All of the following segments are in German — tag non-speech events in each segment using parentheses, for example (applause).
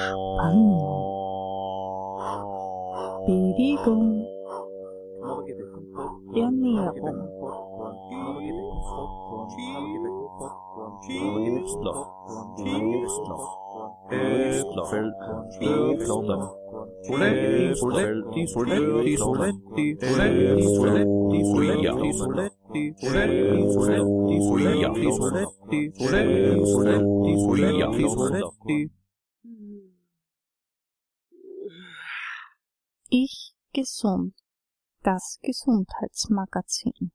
음. 비리군 Ich gesund. Das Gesundheitsmagazin.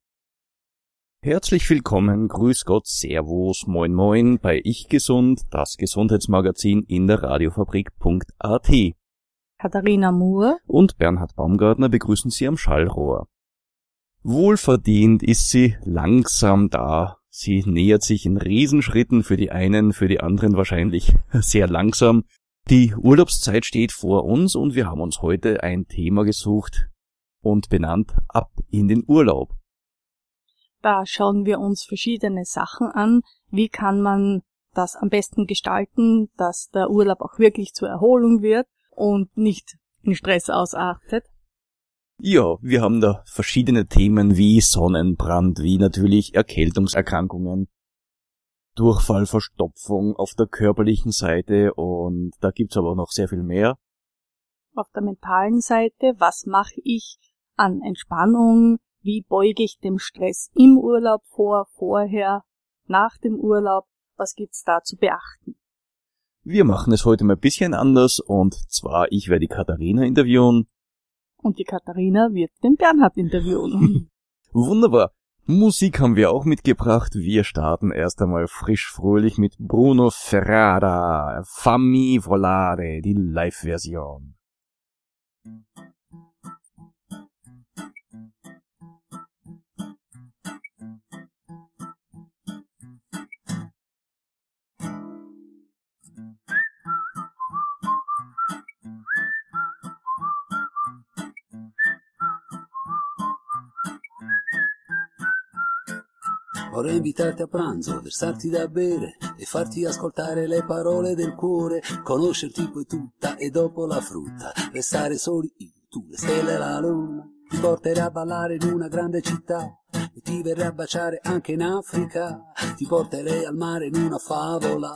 Herzlich willkommen, Grüß Gott, Servus, Moin Moin bei Ich Gesund, das Gesundheitsmagazin in der Radiofabrik.at. Katharina Moore, Und Bernhard Baumgartner begrüßen Sie am Schallrohr. Wohlverdient ist sie langsam da. Sie nähert sich in Riesenschritten für die einen, für die anderen wahrscheinlich (laughs) sehr langsam. Die Urlaubszeit steht vor uns und wir haben uns heute ein Thema gesucht und benannt Ab in den Urlaub. da schauen wir uns verschiedene Sachen an. Wie kann man das am besten gestalten, dass der Urlaub auch wirklich zur Erholung wird und nicht in Stress ausartet? Ja, wir haben da verschiedene Themen wie Sonnenbrand, wie natürlich Erkältungserkrankungen, Durchfall, Verstopfung auf der körperlichen Seite und da gibt's aber noch sehr viel mehr. Auf der mentalen Seite, was mache ich an Entspannung? Wie beuge ich dem Stress im Urlaub vor, vorher, nach dem Urlaub? Was gibt's da zu beachten? Wir machen es heute mal ein bisschen anders und zwar ich werde die Katharina interviewen. Und die Katharina wird den Bernhard interviewen. (laughs) (laughs) Wunderbar. Musik haben wir auch mitgebracht. Wir starten erst einmal frisch fröhlich mit Bruno Ferrara, Fammi Volare, die Live-Version. Vorrei invitarti a pranzo, versarti da bere e farti ascoltare le parole del cuore, conoscerti poi tutta e dopo la frutta, restare soli io, tu, le stelle e la luna. Ti porterei a ballare in una grande città e ti verrei a baciare anche in Africa. Ti porterei al mare in una favola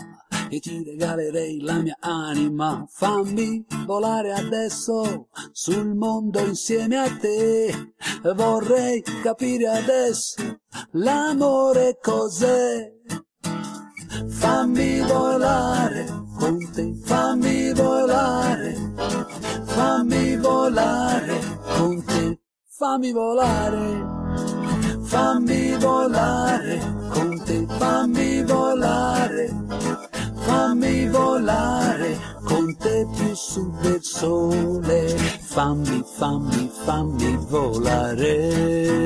e ti regalerei la mia anima. Fammi volare adesso sul mondo insieme a te. Vorrei capire adesso l'amore cos'è. Fammi volare con te, fammi volare, fammi volare con te, fammi volare, fammi volare con te, fammi volare, fammi volare con te più su del sole, fammi, fammi, fammi volare.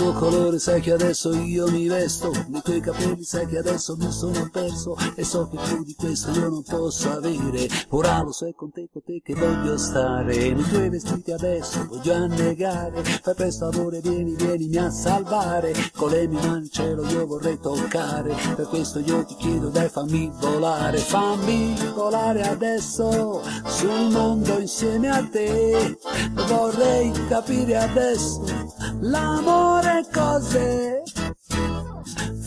Tuo colore sai che adesso io mi vesto, nei tuoi capelli sai che adesso mi sono perso e so che più di questo io non posso avere. Ora lo so è con te, con te che voglio stare, nei tuoi vestiti adesso voglio annegare. Fai presto amore, vieni, vienimi a salvare, con le mie mani il cielo io vorrei toccare, per questo io ti chiedo dai fammi volare, fammi volare adesso sul mondo insieme a te. Vorrei capire adesso l'amore cos'è.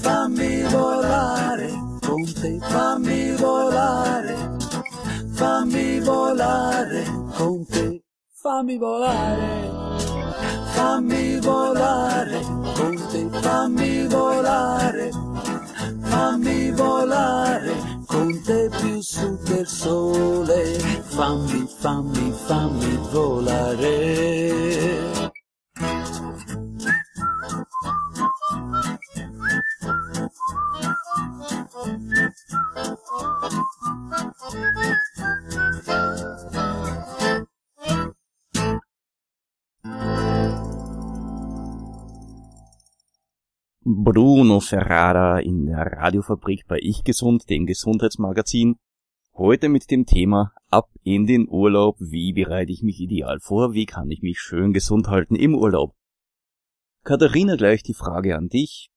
Fammi volare con te, fammi volare, fammi volare con te, fammi volare, fammi volare con te, fammi volare, fammi volare con te più su del sole, fammi, fammi, fammi volare. Bruno Ferrara in der Radiofabrik bei Ich Gesund, dem Gesundheitsmagazin. Heute mit dem Thema ab in den Urlaub. Wie bereite ich mich ideal vor? Wie kann ich mich schön gesund halten im Urlaub? Katharina, gleich die Frage an dich.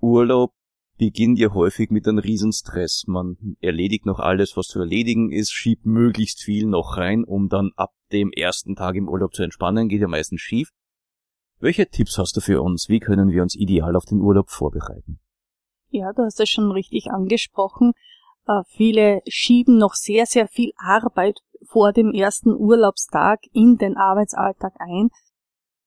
Urlaub beginnt ja häufig mit einem Riesenstress. Man erledigt noch alles, was zu erledigen ist, schiebt möglichst viel noch rein, um dann ab dem ersten Tag im Urlaub zu entspannen, geht ja meistens schief. Welche Tipps hast du für uns? Wie können wir uns ideal auf den Urlaub vorbereiten? Ja, du hast es schon richtig angesprochen. Äh, viele schieben noch sehr, sehr viel Arbeit vor dem ersten Urlaubstag in den Arbeitsalltag ein.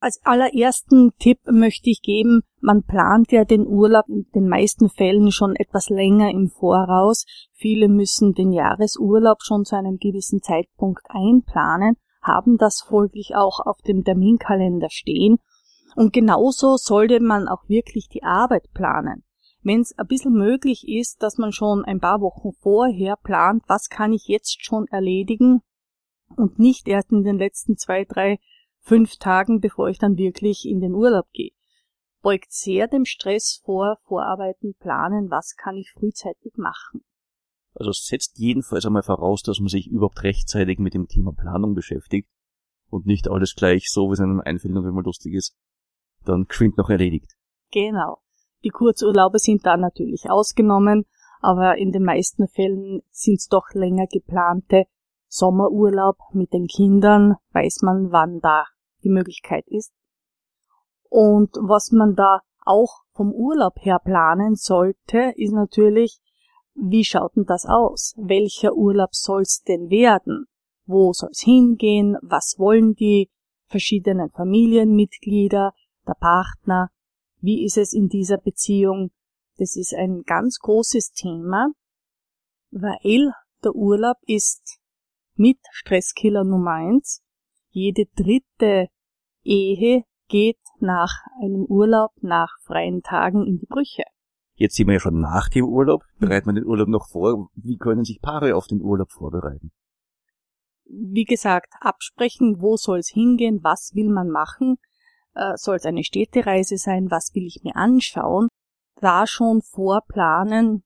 Als allerersten Tipp möchte ich geben, man plant ja den Urlaub in den meisten Fällen schon etwas länger im Voraus. Viele müssen den Jahresurlaub schon zu einem gewissen Zeitpunkt einplanen, haben das folglich auch auf dem Terminkalender stehen. Und genauso sollte man auch wirklich die Arbeit planen wenn es ein bisschen möglich ist, dass man schon ein paar Wochen vorher plant, was kann ich jetzt schon erledigen und nicht erst in den letzten zwei, drei, fünf Tagen, bevor ich dann wirklich in den Urlaub gehe. Beugt sehr dem Stress vor, vorarbeiten, planen, was kann ich frühzeitig machen. Also setzt jedenfalls einmal voraus, dass man sich überhaupt rechtzeitig mit dem Thema Planung beschäftigt und nicht alles gleich so, wie es einem einfällt und wenn man lustig ist, dann geschwind noch erledigt. Genau. Die Kurzurlaube sind da natürlich ausgenommen, aber in den meisten Fällen sind es doch länger geplante Sommerurlaub mit den Kindern, weiß man, wann da die Möglichkeit ist. Und was man da auch vom Urlaub her planen sollte, ist natürlich, wie schaut denn das aus? Welcher Urlaub soll's denn werden? Wo soll's hingehen? Was wollen die verschiedenen Familienmitglieder, der Partner? Wie ist es in dieser Beziehung? Das ist ein ganz großes Thema, weil der Urlaub ist mit Stresskiller Nummer eins. Jede dritte Ehe geht nach einem Urlaub, nach freien Tagen in die Brüche. Jetzt sind wir ja schon nach dem Urlaub. Bereitet man den Urlaub noch vor? Wie können sich Paare auf den Urlaub vorbereiten? Wie gesagt, absprechen, wo soll es hingehen, was will man machen, äh, soll es eine Städtereise sein, was will ich mir anschauen, da schon vorplanen,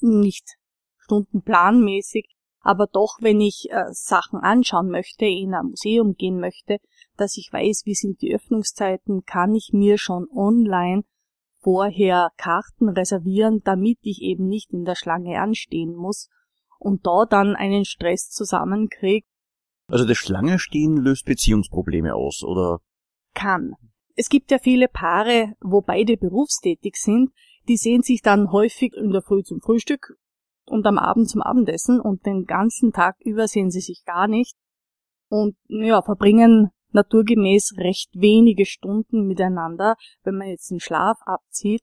nicht stundenplanmäßig, aber doch, wenn ich äh, Sachen anschauen möchte, in ein Museum gehen möchte, dass ich weiß, wie sind die Öffnungszeiten, kann ich mir schon online vorher Karten reservieren, damit ich eben nicht in der Schlange anstehen muss und da dann einen Stress zusammenkriege. Also das Schlange stehen löst Beziehungsprobleme aus, oder? kann. Es gibt ja viele Paare, wo beide berufstätig sind, die sehen sich dann häufig in der Früh zum Frühstück und am Abend zum Abendessen und den ganzen Tag über sehen sie sich gar nicht und ja, verbringen naturgemäß recht wenige Stunden miteinander, wenn man jetzt den Schlaf abzieht.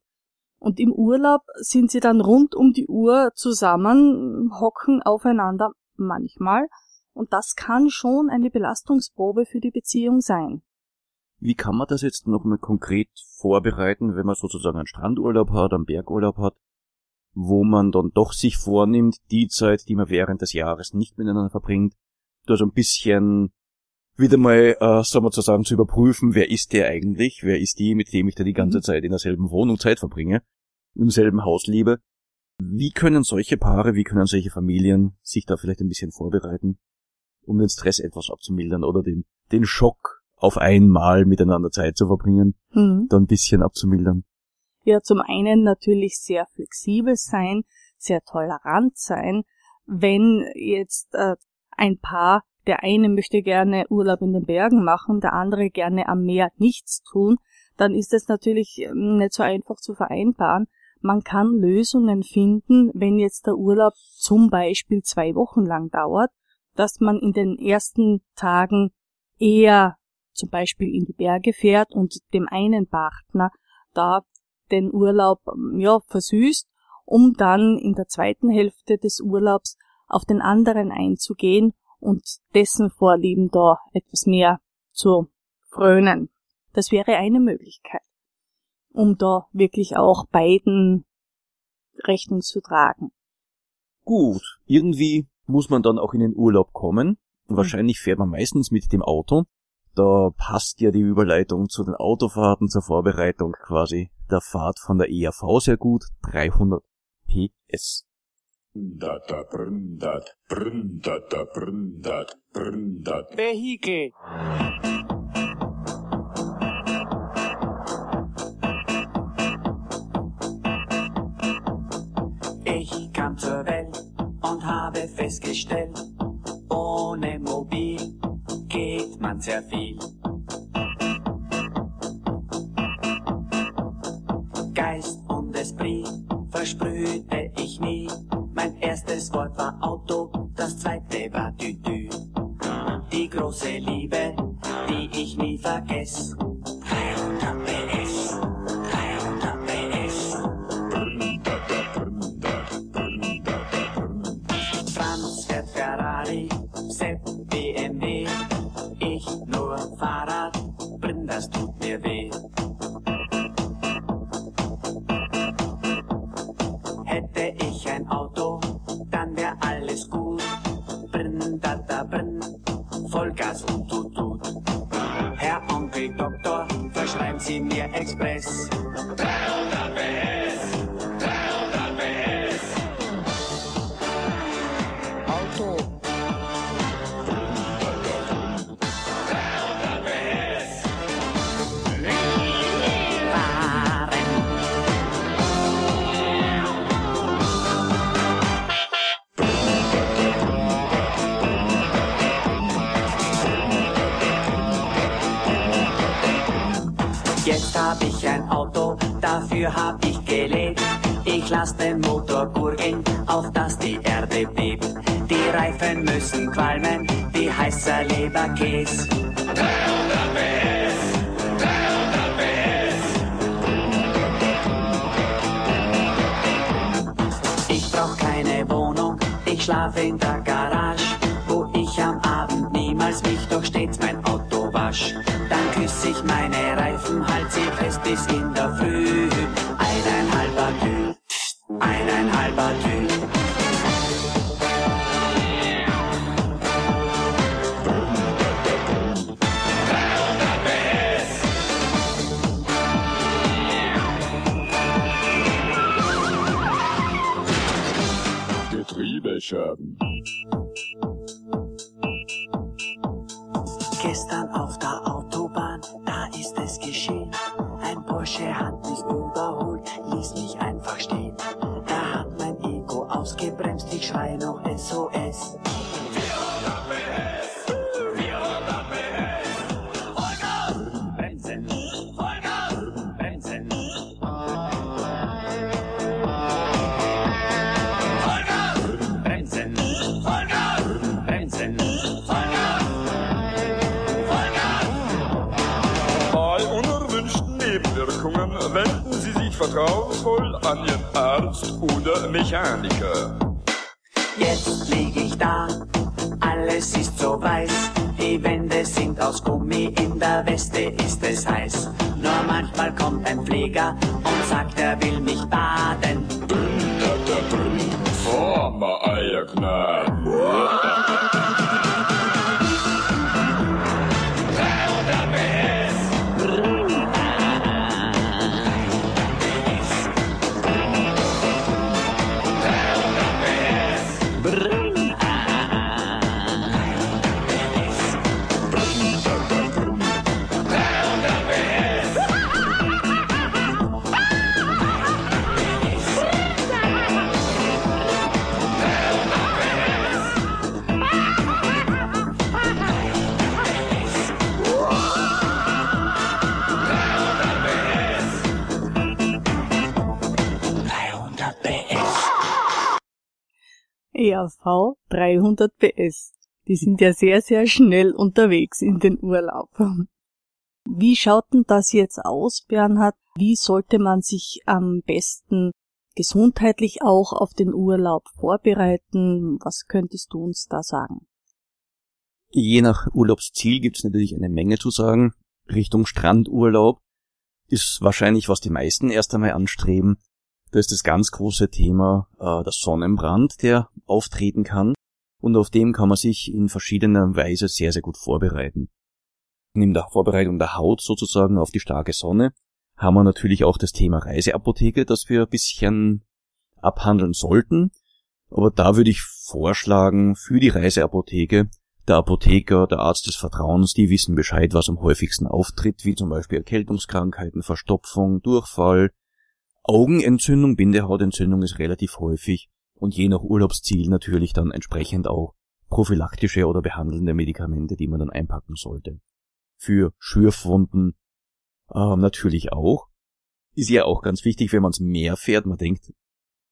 Und im Urlaub sind sie dann rund um die Uhr zusammen, hocken aufeinander manchmal. Und das kann schon eine Belastungsprobe für die Beziehung sein. Wie kann man das jetzt nochmal konkret vorbereiten, wenn man sozusagen einen Strandurlaub hat, einen Bergurlaub hat, wo man dann doch sich vornimmt, die Zeit, die man während des Jahres nicht miteinander verbringt, da so ein bisschen wieder mal, äh, sagen wir sozusagen, zu überprüfen, wer ist der eigentlich, wer ist die, mit dem ich da die ganze mhm. Zeit in derselben Wohnung Zeit verbringe, im selben Haus lebe. Wie können solche Paare, wie können solche Familien sich da vielleicht ein bisschen vorbereiten, um den Stress etwas abzumildern oder den, den Schock auf einmal miteinander Zeit zu verbringen, mhm. da ein bisschen abzumildern. Ja, zum einen natürlich sehr flexibel sein, sehr tolerant sein. Wenn jetzt äh, ein Paar, der eine möchte gerne Urlaub in den Bergen machen, der andere gerne am Meer nichts tun, dann ist es natürlich ähm, nicht so einfach zu vereinbaren. Man kann Lösungen finden, wenn jetzt der Urlaub zum Beispiel zwei Wochen lang dauert, dass man in den ersten Tagen eher zum Beispiel in die Berge fährt und dem einen Partner da den Urlaub ähm, ja, versüßt, um dann in der zweiten Hälfte des Urlaubs auf den anderen einzugehen und dessen Vorlieben da etwas mehr zu frönen. Das wäre eine Möglichkeit, um da wirklich auch beiden Rechnung zu tragen. Gut, irgendwie muss man dann auch in den Urlaub kommen. Mhm. Wahrscheinlich fährt man meistens mit dem Auto. Da passt ja die Überleitung zu den Autofahrten zur Vorbereitung quasi der Fahrt von der ERV sehr gut. 300 PS. Vehikel. Ich kam zur Welt und habe festgestellt, ohne Mobil geht man sehr viel. Geist und Esprit versprühte ich nie. Mein erstes Wort war Auto, das zweite war Tütü. Die große Liebe, die ich nie vergess. Hätte ich Nebenwirkungen wenden Sie sich vertrauensvoll an Ihren Arzt oder Mechaniker. Ich da, alles ist so weiß. Die Wände sind aus Gummi, in der Weste ist es heiß. Nur manchmal kommt ein Pfleger und sagt, er will mich baden. Brundata brund, former Eierknall. ERV 300 PS. Die sind ja sehr, sehr schnell unterwegs in den Urlaub. Wie schaut denn das jetzt aus, Bernhard? Wie sollte man sich am besten gesundheitlich auch auf den Urlaub vorbereiten? Was könntest du uns da sagen? Je nach Urlaubsziel gibt's natürlich eine Menge zu sagen. Richtung Strandurlaub ist wahrscheinlich, was die meisten erst einmal anstreben. Da ist das ganz große Thema äh, der Sonnenbrand, der auftreten kann. Und auf dem kann man sich in verschiedener Weise sehr, sehr gut vorbereiten. Neben der Vorbereitung der Haut sozusagen auf die starke Sonne haben wir natürlich auch das Thema Reiseapotheke, das wir ein bisschen abhandeln sollten. Aber da würde ich vorschlagen, für die Reiseapotheke, der Apotheker, der Arzt des Vertrauens, die wissen Bescheid, was am häufigsten auftritt, wie zum Beispiel Erkältungskrankheiten, Verstopfung, Durchfall, Augenentzündung, Bindehautentzündung ist relativ häufig und je nach Urlaubsziel natürlich dann entsprechend auch prophylaktische oder behandelnde Medikamente, die man dann einpacken sollte. Für Schürfwunden äh, natürlich auch. Ist ja auch ganz wichtig, wenn man es mehr fährt. Man denkt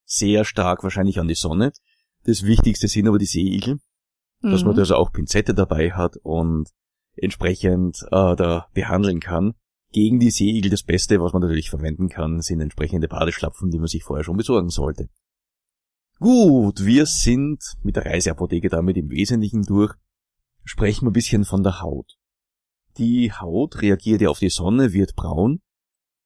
sehr stark wahrscheinlich an die Sonne. Das Wichtigste sind aber die Seeigel, mhm. dass man mhm. also auch Pinzette dabei hat und entsprechend äh, da behandeln kann. Gegen die Seeigel das Beste, was man natürlich verwenden kann, sind entsprechende Badeschlapfen, die man sich vorher schon besorgen sollte. Gut, wir sind mit der Reiseapotheke damit im Wesentlichen durch. Sprechen wir ein bisschen von der Haut. Die Haut reagiert ja auf die Sonne, wird braun.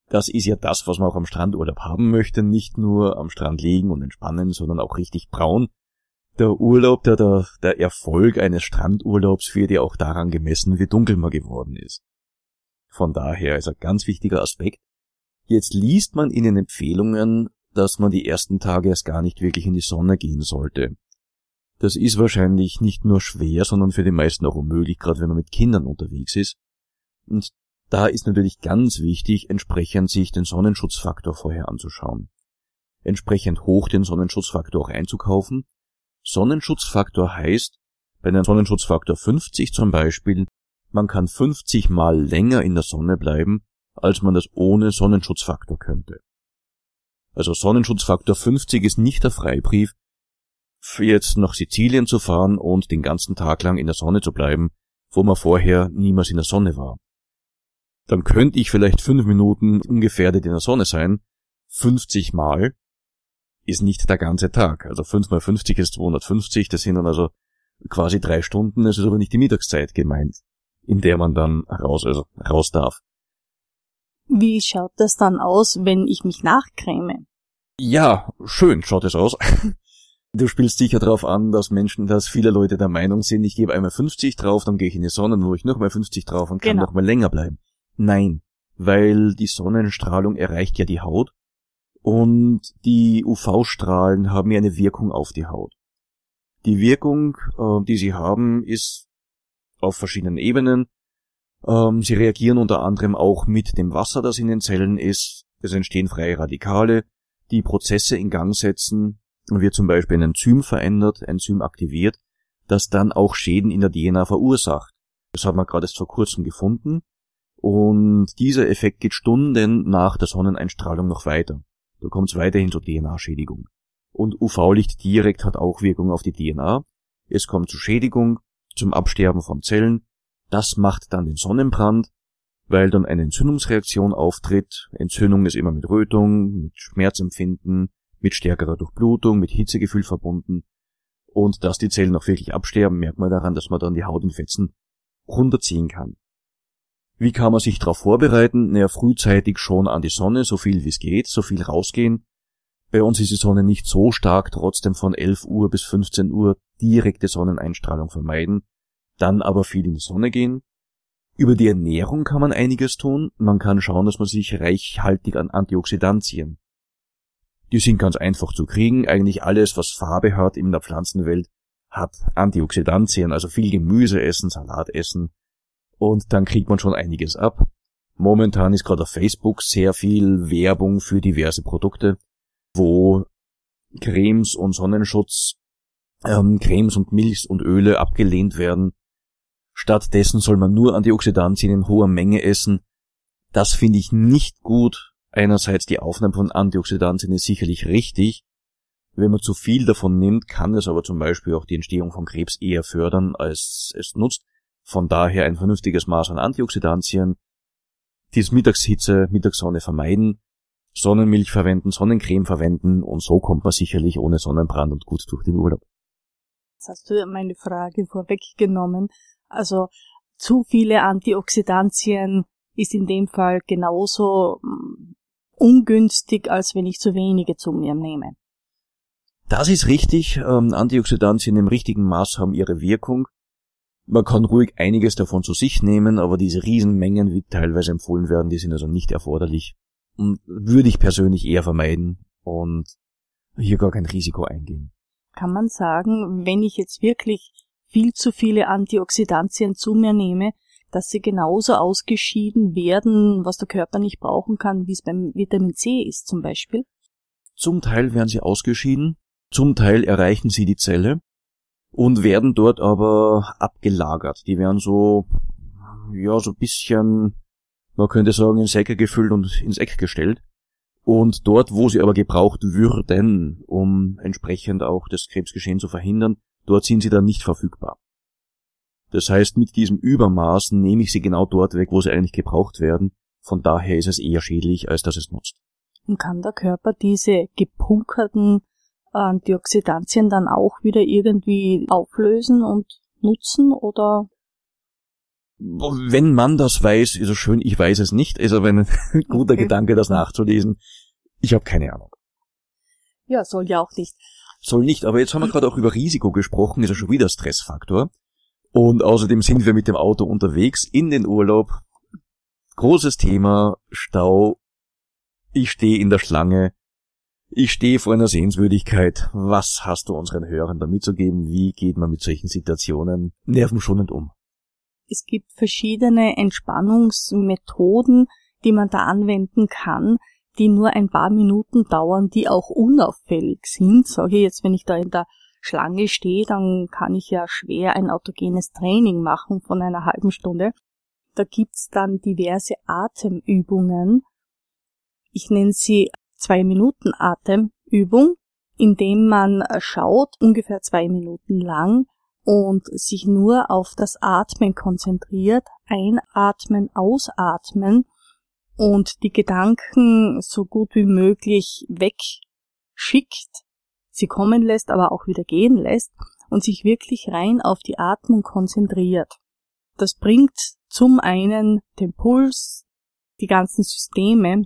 Das ist ja das, was man auch am Strandurlaub haben möchte. Nicht nur am Strand liegen und entspannen, sondern auch richtig braun. Der Urlaub, der, der, der Erfolg eines Strandurlaubs wird ja auch daran gemessen, wie dunkel man geworden ist. Von daher ist ein ganz wichtiger Aspekt. Jetzt liest man in den Empfehlungen, dass man die ersten Tage erst gar nicht wirklich in die Sonne gehen sollte. Das ist wahrscheinlich nicht nur schwer, sondern für die meisten auch unmöglich, gerade wenn man mit Kindern unterwegs ist. Und da ist natürlich ganz wichtig, entsprechend sich den Sonnenschutzfaktor vorher anzuschauen. Entsprechend hoch den Sonnenschutzfaktor auch einzukaufen. Sonnenschutzfaktor heißt, bei einem Sonnenschutzfaktor 50 zum Beispiel, man kann 50 mal länger in der Sonne bleiben, als man das ohne Sonnenschutzfaktor könnte. Also Sonnenschutzfaktor 50 ist nicht der Freibrief, jetzt nach Sizilien zu fahren und den ganzen Tag lang in der Sonne zu bleiben, wo man vorher niemals in der Sonne war. Dann könnte ich vielleicht fünf Minuten ungefährdet in der Sonne sein. 50 Mal ist nicht der ganze Tag. Also 5 mal 50 ist 250, das sind dann also quasi drei Stunden, es ist aber nicht die Mittagszeit gemeint, in der man dann raus, also raus darf. Wie schaut das dann aus, wenn ich mich nachcreme? Ja, schön schaut es aus. (laughs) Du spielst sicher darauf an, dass Menschen, dass viele Leute der Meinung sind, ich gebe einmal 50 drauf, dann gehe ich in die Sonne, dann hole ich nochmal 50 drauf und kann genau. nochmal länger bleiben. Nein, weil die Sonnenstrahlung erreicht ja die Haut und die UV-Strahlen haben ja eine Wirkung auf die Haut. Die Wirkung, äh, die sie haben, ist auf verschiedenen Ebenen. Ähm, sie reagieren unter anderem auch mit dem Wasser, das in den Zellen ist. Es entstehen freie Radikale, die Prozesse in Gang setzen, wird zum Beispiel ein Enzym verändert, Enzym aktiviert, das dann auch Schäden in der DNA verursacht. Das hat man gerade erst vor kurzem gefunden. Und dieser Effekt geht Stunden nach der Sonneneinstrahlung noch weiter. Da kommt es weiterhin zur DNA-Schädigung. Und UV-Licht direkt hat auch Wirkung auf die DNA. Es kommt zur Schädigung, zum Absterben von Zellen. Das macht dann den Sonnenbrand, weil dann eine Entzündungsreaktion auftritt. Entzündung ist immer mit Rötung, mit Schmerzempfinden, mit stärkerer Durchblutung, mit Hitzegefühl verbunden. Und dass die Zellen auch wirklich absterben, merkt man daran, dass man dann die Haut in Fetzen runterziehen kann. Wie kann man sich darauf vorbereiten? Naja, frühzeitig schon an die Sonne, so viel wie es geht, so viel rausgehen. Bei uns ist die Sonne nicht so stark, trotzdem von 11 Uhr bis 15 Uhr direkte Sonneneinstrahlung vermeiden, dann aber viel in die Sonne gehen. Über die Ernährung kann man einiges tun. Man kann schauen, dass man sich reichhaltig an Antioxidantien die sind ganz einfach zu kriegen. Eigentlich alles, was Farbe hat in der Pflanzenwelt, hat Antioxidantien, also viel Gemüse essen, Salat essen. Und dann kriegt man schon einiges ab. Momentan ist gerade auf Facebook sehr viel Werbung für diverse Produkte, wo Cremes und Sonnenschutz, ähm, Cremes und Milchs und Öle abgelehnt werden. Stattdessen soll man nur Antioxidantien in hoher Menge essen. Das finde ich nicht gut, Einerseits die Aufnahme von Antioxidantien ist sicherlich richtig. Wenn man zu viel davon nimmt, kann es aber zum Beispiel auch die Entstehung von Krebs eher fördern, als es nutzt. Von daher ein vernünftiges Maß an Antioxidantien, dies Mittagshitze, Mittagssonne vermeiden, Sonnenmilch verwenden, Sonnencreme verwenden und so kommt man sicherlich ohne Sonnenbrand und gut durch den Urlaub. Jetzt hast du meine Frage vorweggenommen. Also zu viele Antioxidantien ist in dem Fall genauso ungünstig, als wenn ich zu wenige zu mir nehme. Das ist richtig. Ähm, Antioxidantien im richtigen Maß haben ihre Wirkung. Man kann ruhig einiges davon zu sich nehmen, aber diese Riesenmengen, wie teilweise empfohlen werden, die sind also nicht erforderlich. Und würde ich persönlich eher vermeiden und hier gar kein Risiko eingehen. Kann man sagen, wenn ich jetzt wirklich viel zu viele Antioxidantien zu mir nehme, dass sie genauso ausgeschieden werden, was der Körper nicht brauchen kann, wie es beim Vitamin C ist zum Beispiel? Zum Teil werden sie ausgeschieden, zum Teil erreichen sie die Zelle und werden dort aber abgelagert. Die werden so, ja, so bisschen, man könnte sagen, in Säcke gefüllt und ins Eck gestellt. Und dort, wo sie aber gebraucht würden, um entsprechend auch das Krebsgeschehen zu verhindern, dort sind sie dann nicht verfügbar. Das heißt, mit diesem Übermaß nehme ich sie genau dort weg, wo sie eigentlich gebraucht werden. Von daher ist es eher schädlich, als dass es nutzt. Und kann der Körper diese gepunkerten Antioxidantien dann auch wieder irgendwie auflösen und nutzen oder? Wenn man das weiß, ist es schön. Ich weiß es nicht. Ist aber ein (laughs) guter. Gedanke, das nachzulesen. Ich habe keine Ahnung. Ja, soll ja auch nicht. Soll nicht, aber jetzt haben wir gerade auch über Risiko gesprochen, ist ja schon wieder Stressfaktor. Und außerdem sind wir mit dem Auto unterwegs in den Urlaub. Großes Thema, Stau. Ich stehe in der Schlange. Ich stehe vor einer Sehenswürdigkeit. Was hast du unseren Hörern da mitzugeben? Wie geht man mit solchen Situationen nervenschonend um? Es gibt verschiedene Entspannungsmethoden, die man da anwenden kann, die nur ein paar Minuten dauern, die auch unauffällig sind. Sage ich jetzt, wenn ich da in der Schlange stehe, dann kann ich ja schwer ein autogenes Training machen von einer halben Stunde. Da gibt's dann diverse Atemübungen. Ich nenne sie zwei Minuten Atemübung, indem man schaut, ungefähr zwei Minuten lang und sich nur auf das Atmen konzentriert, einatmen, ausatmen und die Gedanken so gut wie möglich wegschickt sie kommen lässt, aber auch wieder gehen lässt und sich wirklich rein auf die Atmung konzentriert. Das bringt zum einen den Puls, die ganzen Systeme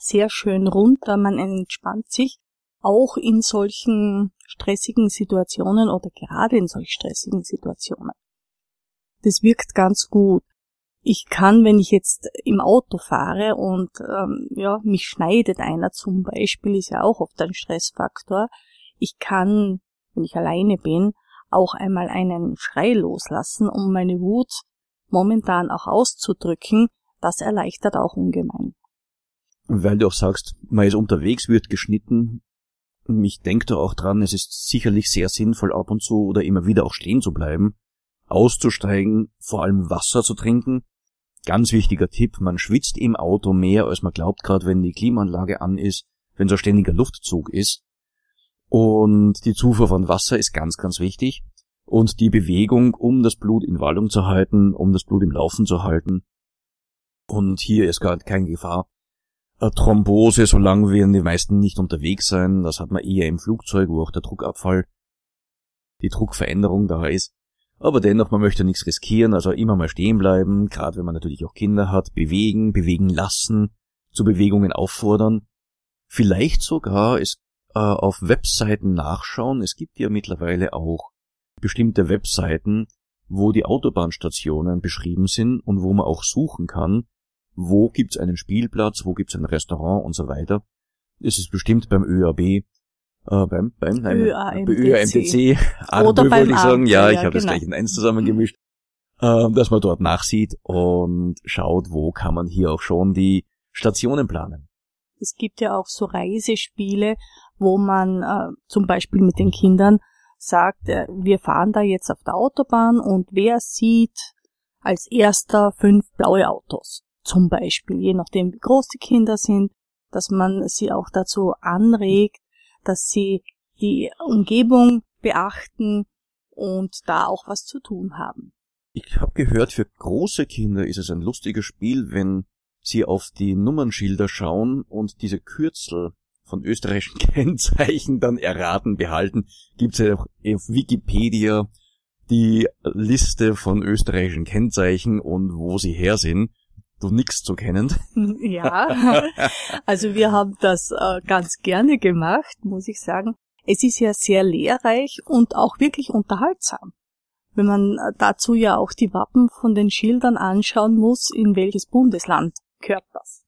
sehr schön runter, man entspannt sich auch in solchen stressigen Situationen oder gerade in solch stressigen Situationen. Das wirkt ganz gut ich kann, wenn ich jetzt im Auto fahre und ähm, ja, mich schneidet einer zum Beispiel, ist ja auch oft ein Stressfaktor. Ich kann, wenn ich alleine bin, auch einmal einen Schrei loslassen, um meine Wut momentan auch auszudrücken. Das erleichtert auch ungemein. Weil du auch sagst, man ist unterwegs, wird geschnitten. Ich denke da auch dran, es ist sicherlich sehr sinnvoll, ab und zu oder immer wieder auch stehen zu bleiben, auszusteigen, vor allem Wasser zu trinken, Ganz wichtiger Tipp, man schwitzt im Auto mehr, als man glaubt, gerade wenn die Klimaanlage an ist, wenn so ständiger Luftzug ist. Und die Zufuhr von Wasser ist ganz, ganz wichtig. Und die Bewegung, um das Blut in Wallung zu halten, um das Blut im Laufen zu halten. Und hier ist gerade keine Gefahr. Eine Thrombose, solange werden die meisten nicht unterwegs sein. Das hat man eher im Flugzeug, wo auch der Druckabfall, die Druckveränderung da ist. Aber dennoch, man möchte nichts riskieren, also immer mal stehen bleiben, gerade wenn man natürlich auch Kinder hat, bewegen, bewegen lassen, zu Bewegungen auffordern. Vielleicht sogar es äh, auf Webseiten nachschauen. Es gibt ja mittlerweile auch bestimmte Webseiten, wo die Autobahnstationen beschrieben sind und wo man auch suchen kann, wo gibt's einen Spielplatz, wo gibt's ein Restaurant und so weiter. Es ist bestimmt beim ÖAB äh, beim, beim, nein, ÖAMTC. ÖAMTC. Oder beim wollte ich sagen, ja, ja, ich habe das genau. gleich in eins zusammengemischt, äh, dass man dort nachsieht und schaut, wo kann man hier auch schon die Stationen planen. Es gibt ja auch so Reisespiele, wo man äh, zum Beispiel mit den Kindern sagt, äh, wir fahren da jetzt auf der Autobahn und wer sieht als erster fünf blaue Autos? Zum Beispiel, je nachdem wie groß die Kinder sind, dass man sie auch dazu anregt, dass sie die Umgebung beachten und da auch was zu tun haben. Ich habe gehört, für große Kinder ist es ein lustiges Spiel, wenn sie auf die Nummernschilder schauen und diese Kürzel von österreichischen (laughs) Kennzeichen dann erraten, behalten. Gibt es ja auch auf Wikipedia die Liste von österreichischen Kennzeichen und wo sie her sind. Du nix zu kennen. (laughs) Ja, also wir haben das äh, ganz gerne gemacht, muss ich sagen. Es ist ja sehr lehrreich und auch wirklich unterhaltsam. Wenn man äh, dazu ja auch die Wappen von den Schildern anschauen muss, in welches Bundesland gehört das.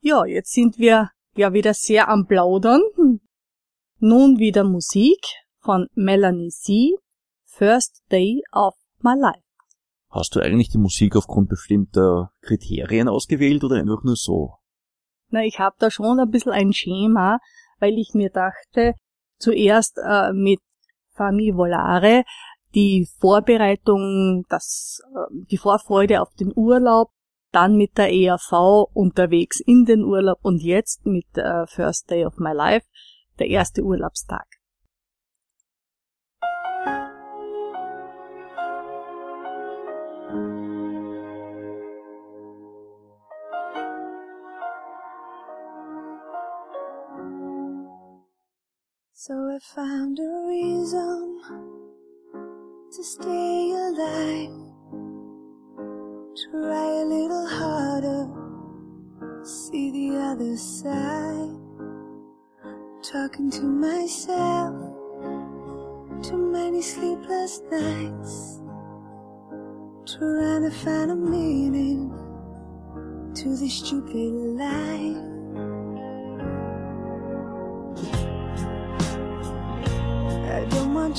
Ja, jetzt sind wir ja wieder sehr am Plaudern. Nun wieder Musik von Melanie C. First Day of My Life. Hast du eigentlich die Musik aufgrund bestimmter Kriterien ausgewählt oder einfach nur so? Na, ich habe da schon ein bisschen ein Schema, weil ich mir dachte, zuerst äh, mit Famille Volare die Vorbereitung, das, äh, die Vorfreude auf den Urlaub, dann mit der ERV unterwegs in den Urlaub und jetzt mit äh, First Day of My Life, der erste Urlaubstag. I found a reason to stay alive. Try a little harder, see the other side. Talking to myself, too many sleepless nights. Trying to find a meaning to this stupid life.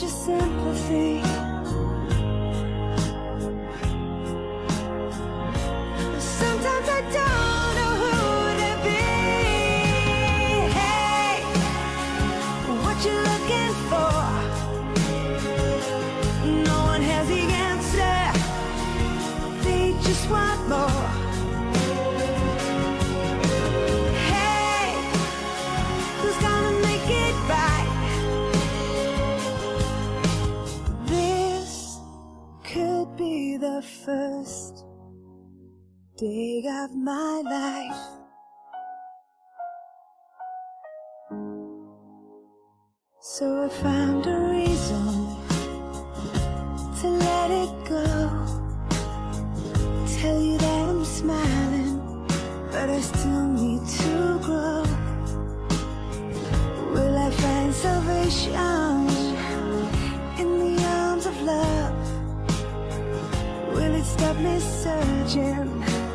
Your sympathy. Day of my life. So I found a reason to let it go. Tell you that I'm smiling, but I still need to grow. Will I find salvation in the arms of love? Will it stop me searching?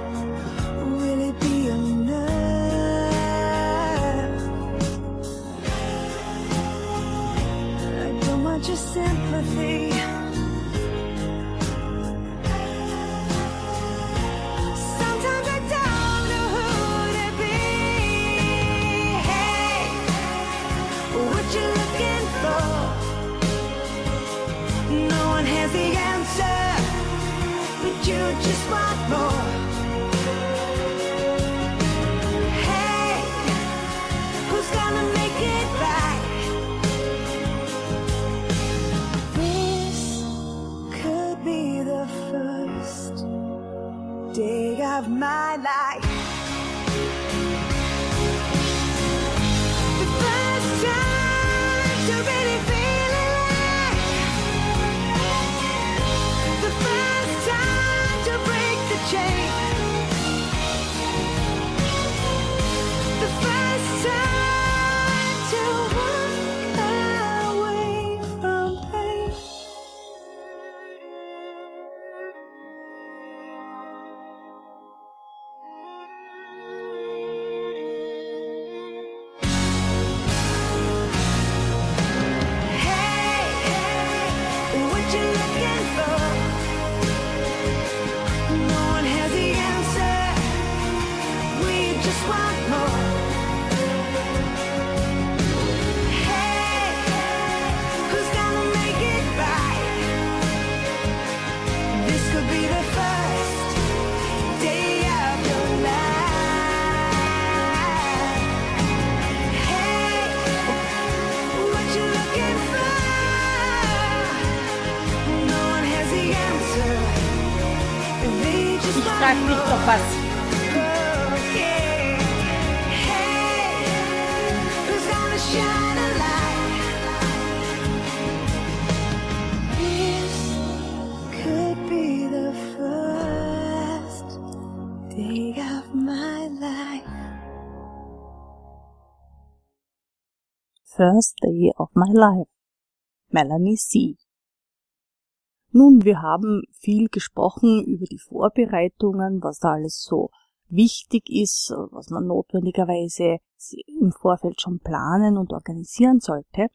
First Day of My Life. Melanie C. Nun, wir haben viel gesprochen über die Vorbereitungen, was da alles so wichtig ist, was man notwendigerweise im Vorfeld schon planen und organisieren sollte.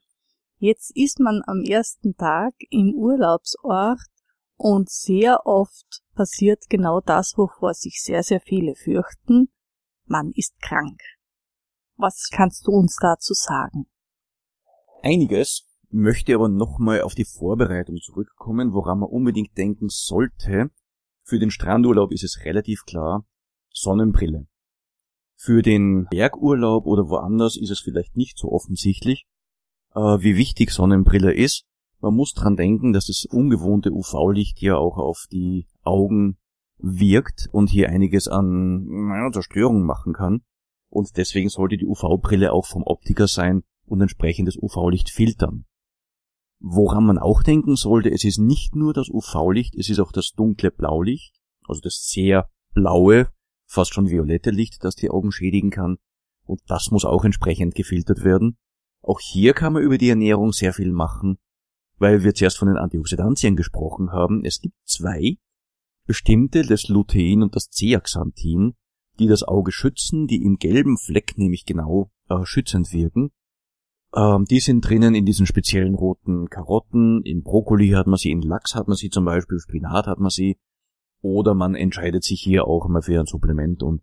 Jetzt ist man am ersten Tag im Urlaubsort und sehr oft passiert genau das, wovor sich sehr, sehr viele fürchten. Man ist krank. Was kannst du uns dazu sagen? Einiges möchte aber nochmal auf die Vorbereitung zurückkommen, woran man unbedingt denken sollte. Für den Strandurlaub ist es relativ klar, Sonnenbrille. Für den Bergurlaub oder woanders ist es vielleicht nicht so offensichtlich, äh, wie wichtig Sonnenbrille ist. Man muss dran denken, dass das ungewohnte UV-Licht ja auch auf die Augen wirkt und hier einiges an naja, Zerstörung machen kann. Und deswegen sollte die UV-Brille auch vom Optiker sein und entsprechendes UV-Licht filtern. Woran man auch denken sollte, es ist nicht nur das UV-Licht, es ist auch das dunkle Blaulicht, also das sehr blaue, fast schon violette Licht, das die Augen schädigen kann. Und das muss auch entsprechend gefiltert werden. Auch hier kann man über die Ernährung sehr viel machen, weil wir zuerst von den Antioxidantien gesprochen haben. Es gibt zwei bestimmte, das Lutein und das Zeaxanthin, die das Auge schützen, die im gelben Fleck nämlich genau äh, schützend wirken. Ähm, die sind drinnen in diesen speziellen roten Karotten, in Brokkoli hat man sie, in Lachs hat man sie zum Beispiel, Spinat hat man sie. Oder man entscheidet sich hier auch immer für ein Supplement und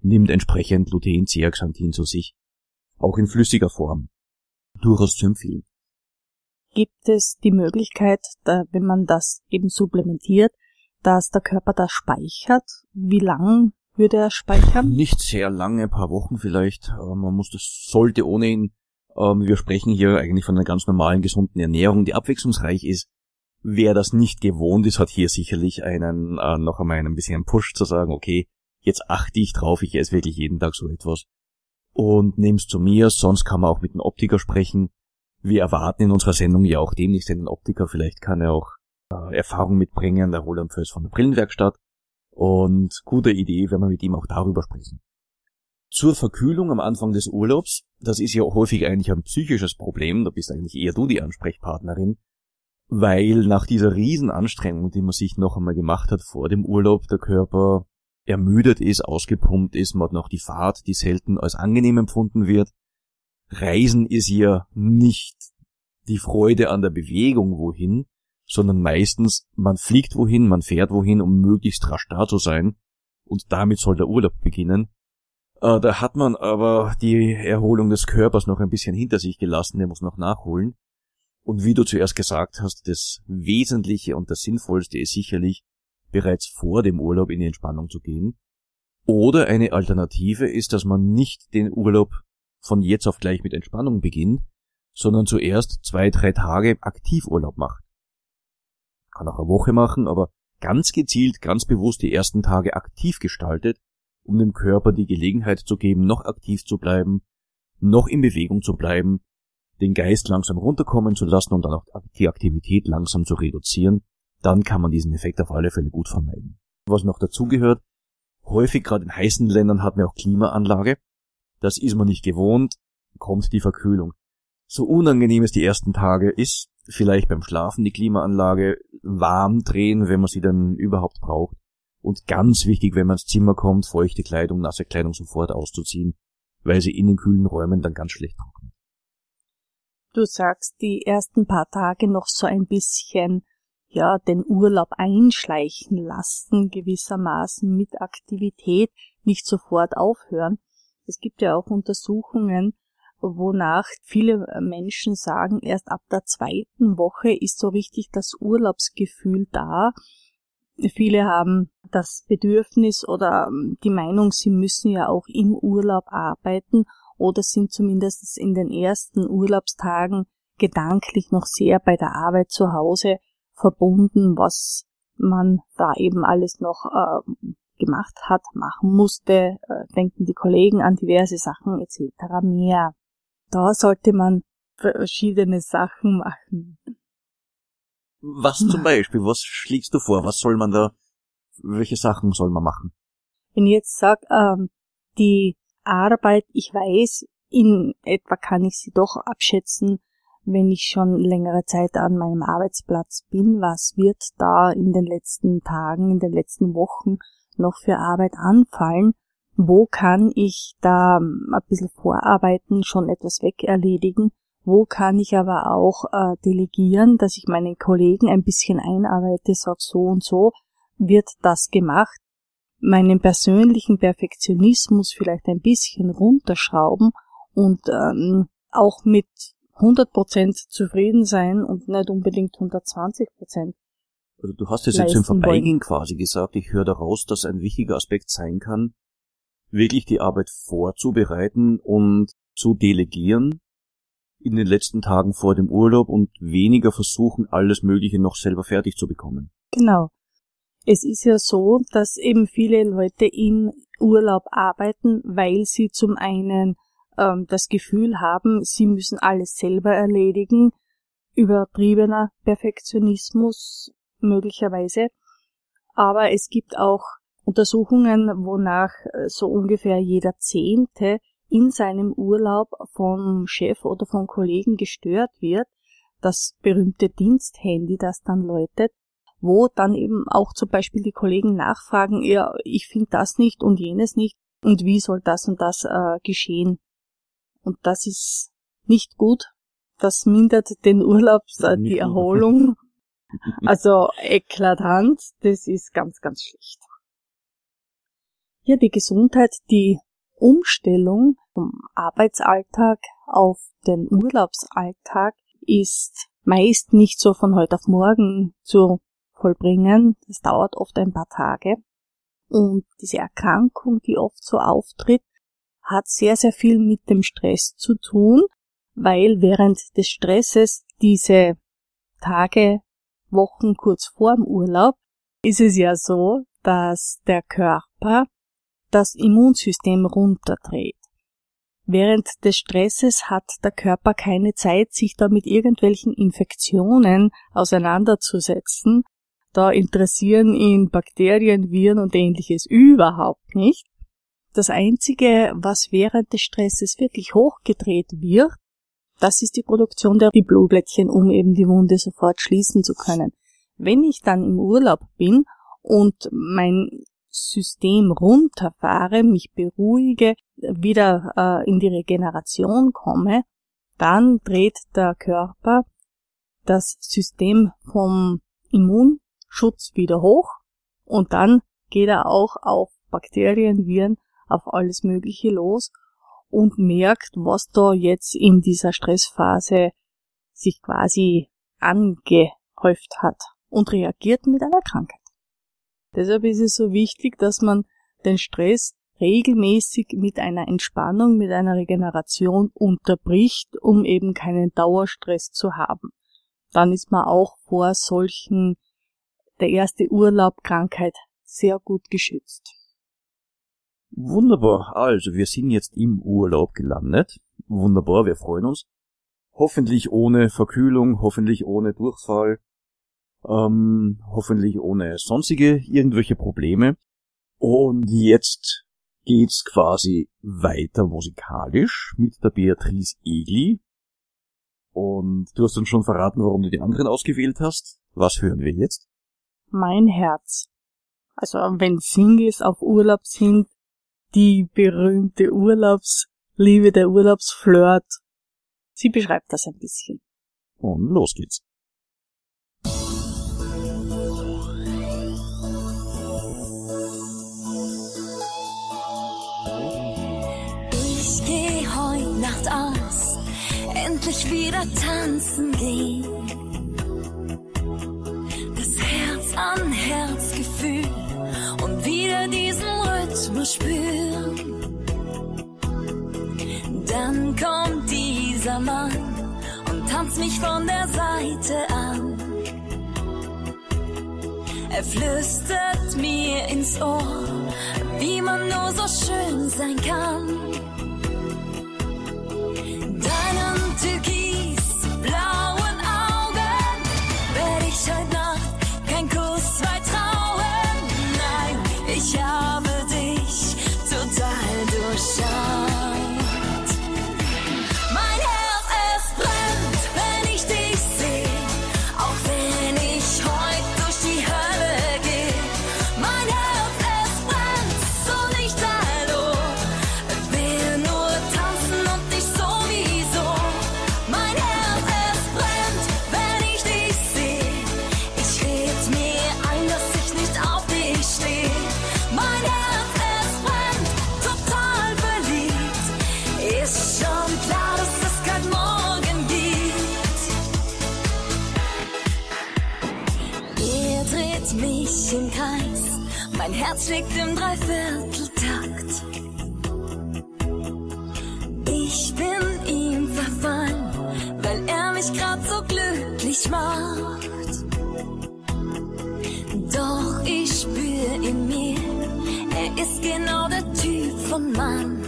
nimmt entsprechend Lutein, Zeaxanthin zu sich. Auch in flüssiger Form durchaus zu empfehlen. Gibt es die Möglichkeit, da, wenn man das eben supplementiert, dass der Körper das speichert? Wie lang würde er speichern? Nicht sehr lange, paar Wochen vielleicht. Man muss das sollte ohnehin. Ähm, wir sprechen hier eigentlich von einer ganz normalen, gesunden Ernährung, die abwechslungsreich ist. Wer das nicht gewohnt ist, hat hier sicherlich einen, äh, noch einmal einen bisschen Push zu sagen, okay, jetzt achte ich drauf, ich esse wirklich jeden Tag so etwas und nehm's zu mir, sonst kann man auch mit einem Optiker sprechen. Wir erwarten in unserer Sendung ja auch demnächst einen Optiker, vielleicht kann er auch äh, Erfahrung mitbringen, der Roland Föß von der Brillenwerkstatt. Und gute Idee, wenn wir mit ihm auch darüber sprechen. Zur Verkühlung am Anfang des Urlaubs, das ist ja häufig eigentlich ein psychisches Problem, da bist eigentlich eher du die Ansprechpartnerin, weil nach dieser Riesenanstrengung, die man sich noch einmal gemacht hat vor dem Urlaub, der Körper ermüdet ist, ausgepumpt ist, man hat noch die Fahrt, die selten als angenehm empfunden wird. Reisen ist ja nicht die Freude an der Bewegung wohin, sondern meistens man fliegt wohin, man fährt wohin, um möglichst rasch da zu sein. Und damit soll der Urlaub beginnen. Äh, da hat man aber die Erholung des Körpers noch ein bisschen hinter sich gelassen, der muss noch nachholen. Und wie du zuerst gesagt hast, das Wesentliche und das Sinnvollste ist sicherlich, bereits vor dem Urlaub in die Entspannung zu gehen. Oder eine Alternative ist, dass man nicht den Urlaub von jetzt auf gleich mit Entspannung beginnt, sondern zuerst zwei, drei Tage Aktivurlaub macht. Kann auch eine Woche machen, aber ganz gezielt, ganz bewusst die ersten Tage aktiv gestaltet, um dem Körper die Gelegenheit zu geben, noch aktiv zu bleiben, noch in Bewegung zu bleiben, den Geist langsam runterkommen zu lassen und dann auch die Aktivität langsam zu reduzieren dann kann man diesen Effekt auf alle Fälle gut vermeiden. Was noch dazugehört, häufig gerade in heißen Ländern hat man auch Klimaanlage. Das ist man nicht gewohnt, kommt die Verkühlung. So unangenehm es die ersten Tage ist, vielleicht beim Schlafen die Klimaanlage warm drehen, wenn man sie dann überhaupt braucht. Und ganz wichtig, wenn man ins Zimmer kommt, feuchte Kleidung, nasse Kleidung sofort auszuziehen, weil sie in den kühlen Räumen dann ganz schlecht trocknet. Du sagst, die ersten paar Tage noch so ein bisschen ja, den Urlaub einschleichen lassen, gewissermaßen mit Aktivität, nicht sofort aufhören. Es gibt ja auch Untersuchungen, wonach viele Menschen sagen, erst ab der zweiten Woche ist so richtig das Urlaubsgefühl da. Viele haben das Bedürfnis oder die Meinung, sie müssen ja auch im Urlaub arbeiten oder sind zumindest in den ersten Urlaubstagen gedanklich noch sehr bei der Arbeit zu Hause verbunden, was man da eben alles noch äh, gemacht hat, machen musste, äh, denken die Kollegen an diverse Sachen etc. mehr. Da sollte man verschiedene Sachen machen. Was zum (laughs) Beispiel? Was schlägst du vor? Was soll man da, welche Sachen soll man machen? Wenn ich jetzt sage, ähm, die Arbeit, ich weiß, in etwa kann ich sie doch abschätzen, wenn ich schon längere Zeit an meinem Arbeitsplatz bin, was wird da in den letzten Tagen, in den letzten Wochen noch für Arbeit anfallen, wo kann ich da ähm, ein bisschen vorarbeiten, schon etwas wegerledigen, wo kann ich aber auch äh, delegieren, dass ich meinen Kollegen ein bisschen einarbeite, sag so und so wird das gemacht, meinen persönlichen Perfektionismus vielleicht ein bisschen runterschrauben und ähm, auch mit 100% zufrieden sein und nicht unbedingt 120%. Also du hast es jetzt im Vorbeigehen quasi gesagt, ich höre daraus, dass ein wichtiger Aspekt sein kann, wirklich die Arbeit vorzubereiten und zu delegieren in den letzten Tagen vor dem Urlaub und weniger versuchen, alles Mögliche noch selber fertig zu bekommen. Genau. Es ist ja so, dass eben viele Leute im Urlaub arbeiten, weil sie zum einen ähm, das Gefühl haben, sie müssen alles selber erledigen, übertriebener Perfektionismus möglicherweise. Aber es gibt auch Untersuchungen, wonach äh, so ungefähr jeder Zehnte in seinem Urlaub vom Chef oder von Kollegen gestört wird. Das berühmte Diensthandy, das dann läutet, wo dann eben auch zum Beispiel die Kollegen nachfragen, ja, ich finde das nicht und jenes nicht und wie soll das und das äh, geschehen. Und das ist nicht gut. Das mindert den Urlaub, äh, die Erholung. (laughs) Also eklatant, das ist ganz, ganz schlecht. Ja, die Gesundheit, die Umstellung vom Arbeitsalltag auf den Urlaubsalltag ist meist nicht so von heute auf morgen zu vollbringen. Das dauert oft ein paar Tage. Und diese Erkrankung, die oft so auftritt, hat sehr, sehr viel mit dem Stress zu tun, weil während des Stresses diese Tage, Wochen kurz vor dem Urlaub ist es ja so, dass der Körper das Immunsystem runterdreht. Während des Stresses hat der Körper keine Zeit, sich da mit irgendwelchen Infektionen auseinanderzusetzen. Da interessieren ihn Bakterien, Viren und ähnliches überhaupt nicht. Das Einzige, was während des Stresses wirklich hochgedreht wird, das ist die Produktion der Blutblättchen, um eben die Wunde sofort schließen zu können. Wenn ich dann im Urlaub bin und mein System runterfahre, mich beruhige, wieder äh, in die Regeneration komme, dann dreht der Körper das System vom Immunschutz wieder hoch und dann geht er auch auf Bakterien, Viren, auf alles Mögliche los und merkt, was da jetzt in dieser Stressphase sich quasi angehäuft hat und reagiert mit einer Krankheit. Deshalb ist es so wichtig, dass man den Stress regelmäßig mit einer Entspannung, mit einer Regeneration unterbricht, um eben keinen Dauerstress zu haben. Dann ist man auch vor solchen der erste Urlaub Krankheit sehr gut geschützt. Wunderbar. Also, wir sind jetzt im Urlaub gelandet. Wunderbar, wir freuen uns. Hoffentlich ohne Verkühlung, hoffentlich ohne Durchfall, ähm, hoffentlich ohne sonstige irgendwelche Probleme. Und jetzt geht's quasi weiter musikalisch mit der Beatrice Egli. Und du hast uns schon verraten, warum du die anderen ausgewählt hast. Was hören wir jetzt? Mein Herz. Also wenn Singles auf Urlaub sind, die berühmte Urlaubsliebe, der Urlaubsflirt. Sie beschreibt das ein bisschen. Und los geht's. Wieder tanzen gehen. Das Herz an Herz Gefühl und wieder diesen Rhythmus spüren. Dann kommt dieser Mann und tanzt mich von der Seite an. Er flüstert mir ins Ohr, wie man nur so schön sein kann. Deinen türkisblauen Augen Herz schlägt im Dreivierteltakt. Ich bin ihm verfallen, weil er mich grad so glücklich macht. Doch ich spür in mir, er ist genau der Typ von Mann.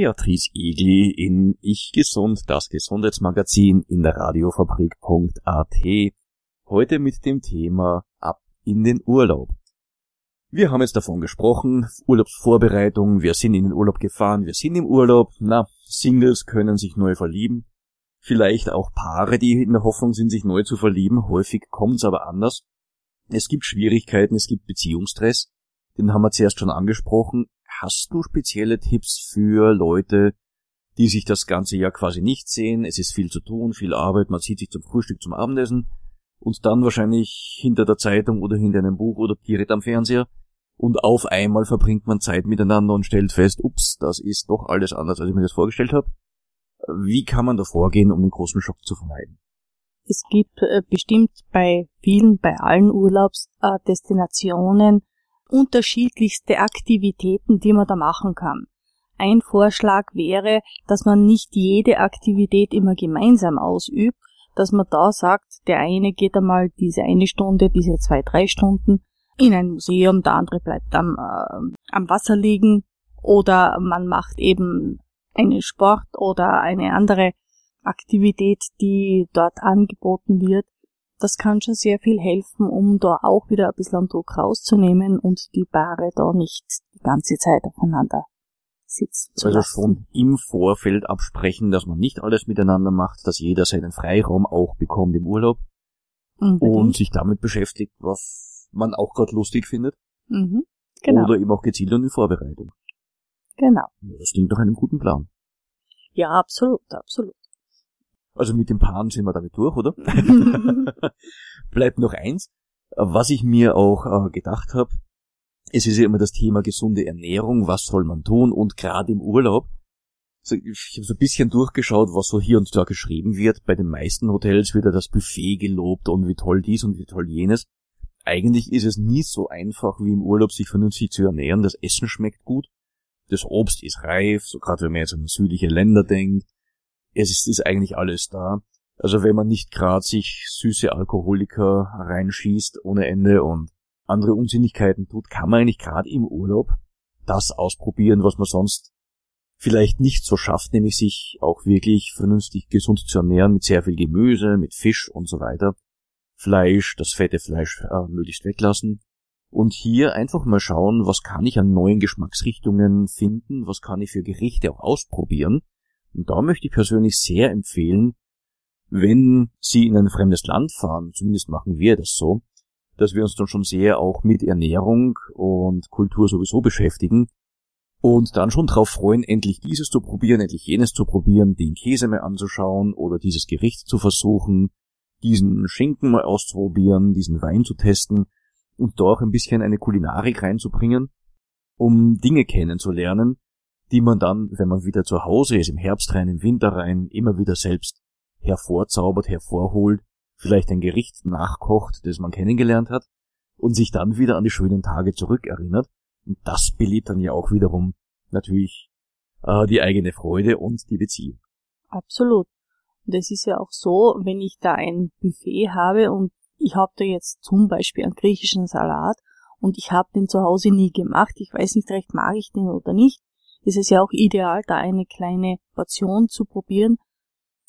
Beatrice Egli in Ich Gesund, das Gesundheitsmagazin in der Radiofabrik.at. Heute mit dem Thema Ab in den Urlaub. Wir haben jetzt davon gesprochen, Urlaubsvorbereitung, wir sind in den Urlaub gefahren, wir sind im Urlaub, na, Singles können sich neu verlieben, vielleicht auch Paare, die in der Hoffnung sind, sich neu zu verlieben, häufig kommt's aber anders. Es gibt Schwierigkeiten, es gibt Beziehungsstress, den haben wir zuerst schon angesprochen. Hast du spezielle Tipps für Leute, die sich das ganze Jahr quasi nicht sehen? Es ist viel zu tun, viel Arbeit, man sieht sich zum Frühstück, zum Abendessen und dann wahrscheinlich hinter der Zeitung oder hinter einem Buch oder direkt am Fernseher und auf einmal verbringt man Zeit miteinander und stellt fest, ups, das ist doch alles anders, als ich mir das vorgestellt habe. Wie kann man da vorgehen, um den großen Schock zu vermeiden? Es gibt äh, bestimmt bei vielen, bei allen Urlaubsdestinationen unterschiedlichste Aktivitäten, die man da machen kann. Ein Vorschlag wäre, dass man nicht jede Aktivität immer gemeinsam ausübt, dass man da sagt, der eine geht einmal diese eine Stunde, diese zwei, drei Stunden in ein Museum, der andere bleibt am, äh, am Wasser liegen oder man macht eben einen Sport oder eine andere Aktivität, die dort angeboten wird. Das kann schon sehr viel helfen, um da auch wieder ein bisschen Druck rauszunehmen und die Paare da nicht die ganze Zeit aufeinander sitzen zu Also lassen. schon im Vorfeld absprechen, dass man nicht alles miteinander macht, dass jeder seinen Freiraum auch bekommt im Urlaub Unbedingt. und sich damit beschäftigt, was man auch gerade lustig findet mhm. Genau, oder eben auch gezielt an die Vorbereitung. genau. Das klingt nach einem guten Plan. Ja, absolut, absolut. Also mit den Paaren sind wir damit durch, oder? (laughs) Bleibt noch eins, was ich mir auch äh, gedacht habe. Es ist ja immer das Thema gesunde Ernährung, was soll man tun und gerade im Urlaub. So, ich habe so ein bisschen durchgeschaut, was so hier und da geschrieben wird. Bei den meisten Hotels wird ja das Buffet gelobt und wie toll dies und wie toll jenes. Eigentlich ist es nie so einfach wie im Urlaub, sich vernünftig zu ernähren. Das Essen schmeckt gut, das Obst ist reif, so gerade wenn man jetzt an südliche Länder denkt. Es ist, ist eigentlich alles da. Also wenn man nicht gerade sich süße Alkoholiker reinschießt ohne Ende und andere Unsinnigkeiten tut, kann man eigentlich gerade im Urlaub das ausprobieren, was man sonst vielleicht nicht so schafft, nämlich sich auch wirklich vernünftig gesund zu ernähren mit sehr viel Gemüse, mit Fisch und so weiter. Fleisch, das fette Fleisch äh, möglichst weglassen. Und hier einfach mal schauen, was kann ich an neuen Geschmacksrichtungen finden, was kann ich für Gerichte auch ausprobieren. Und da möchte ich persönlich sehr empfehlen, wenn Sie in ein fremdes Land fahren, zumindest machen wir das so, dass wir uns dann schon sehr auch mit Ernährung und Kultur sowieso beschäftigen, und dann schon drauf freuen, endlich dieses zu probieren, endlich jenes zu probieren, den Käse mal anzuschauen oder dieses Gericht zu versuchen, diesen Schinken mal auszuprobieren, diesen Wein zu testen und da auch ein bisschen eine Kulinarik reinzubringen, um Dinge kennenzulernen, die man dann, wenn man wieder zu Hause ist, im Herbst rein, im Winter rein, immer wieder selbst hervorzaubert, hervorholt, vielleicht ein Gericht nachkocht, das man kennengelernt hat und sich dann wieder an die schönen Tage zurückerinnert. Und das belebt dann ja auch wiederum natürlich äh, die eigene Freude und die Beziehung. Absolut. Und es ist ja auch so, wenn ich da ein Buffet habe und ich habe da jetzt zum Beispiel einen griechischen Salat und ich habe den zu Hause nie gemacht, ich weiß nicht recht, mag ich den oder nicht, ist es ja auch ideal, da eine kleine Portion zu probieren.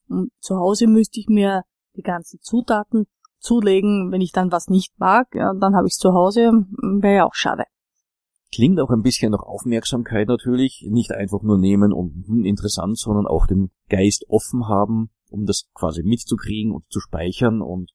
Und zu Hause müsste ich mir die ganzen Zutaten zulegen. Wenn ich dann was nicht mag, ja, dann habe ich es zu Hause, wäre ja auch schade. Klingt auch ein bisschen nach Aufmerksamkeit natürlich, nicht einfach nur nehmen und hm, interessant, sondern auch den Geist offen haben, um das quasi mitzukriegen und zu speichern und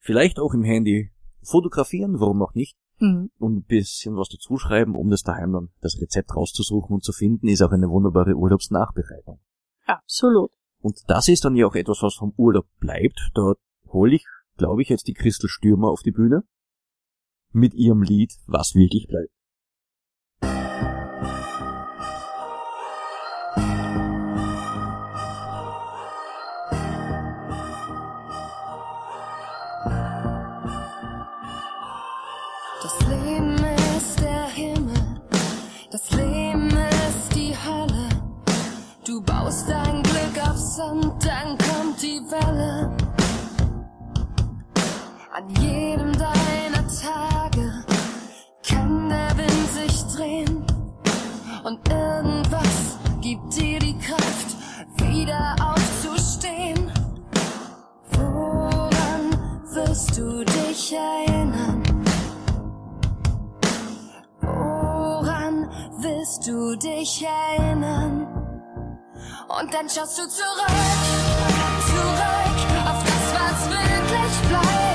vielleicht auch im Handy fotografieren, warum auch nicht, Mhm. und ein bisschen was dazu schreiben, um das daheim dann das Rezept rauszusuchen und zu finden, ist auch eine wunderbare Urlaubsnachbereitung. Absolut. Und das ist dann ja auch etwas, was vom Urlaub bleibt. Da hole ich, glaube ich, jetzt die Christel Stürmer auf die Bühne mit ihrem Lied Was wirklich bleibt. Sand, dann kommt die Welle. An jedem deiner Tage kann der Wind sich drehen und irgendwas gibt dir die Kraft, wieder aufzustehen. Woran wirst du dich erinnern? Woran willst du dich erinnern? Und dann schaust du zurück, zurück auf das, was wirklich bleibt.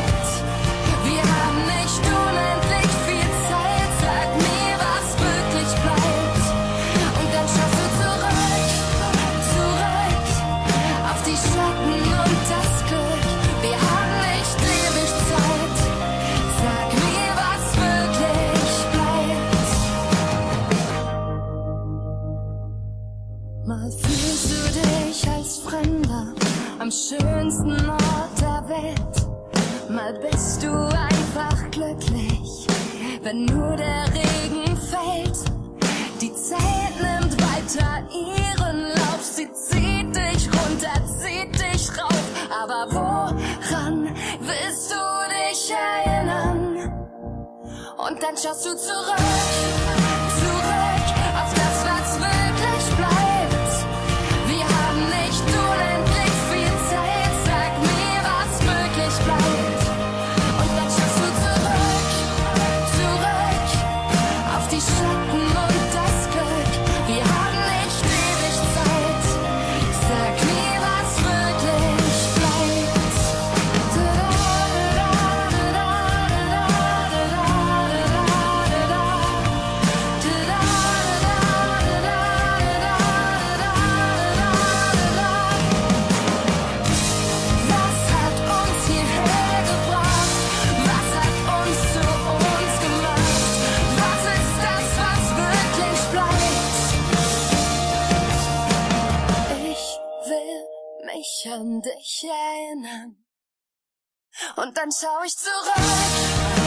Am schönsten Ort der Welt. Mal bist du einfach glücklich, wenn nur der Regen fällt. Die Zeit nimmt weiter ihren Lauf, sie zieht dich runter, zieht dich rauf. Aber woran willst du dich erinnern? Und dann schaust du zurück, Und dann schau ich zurück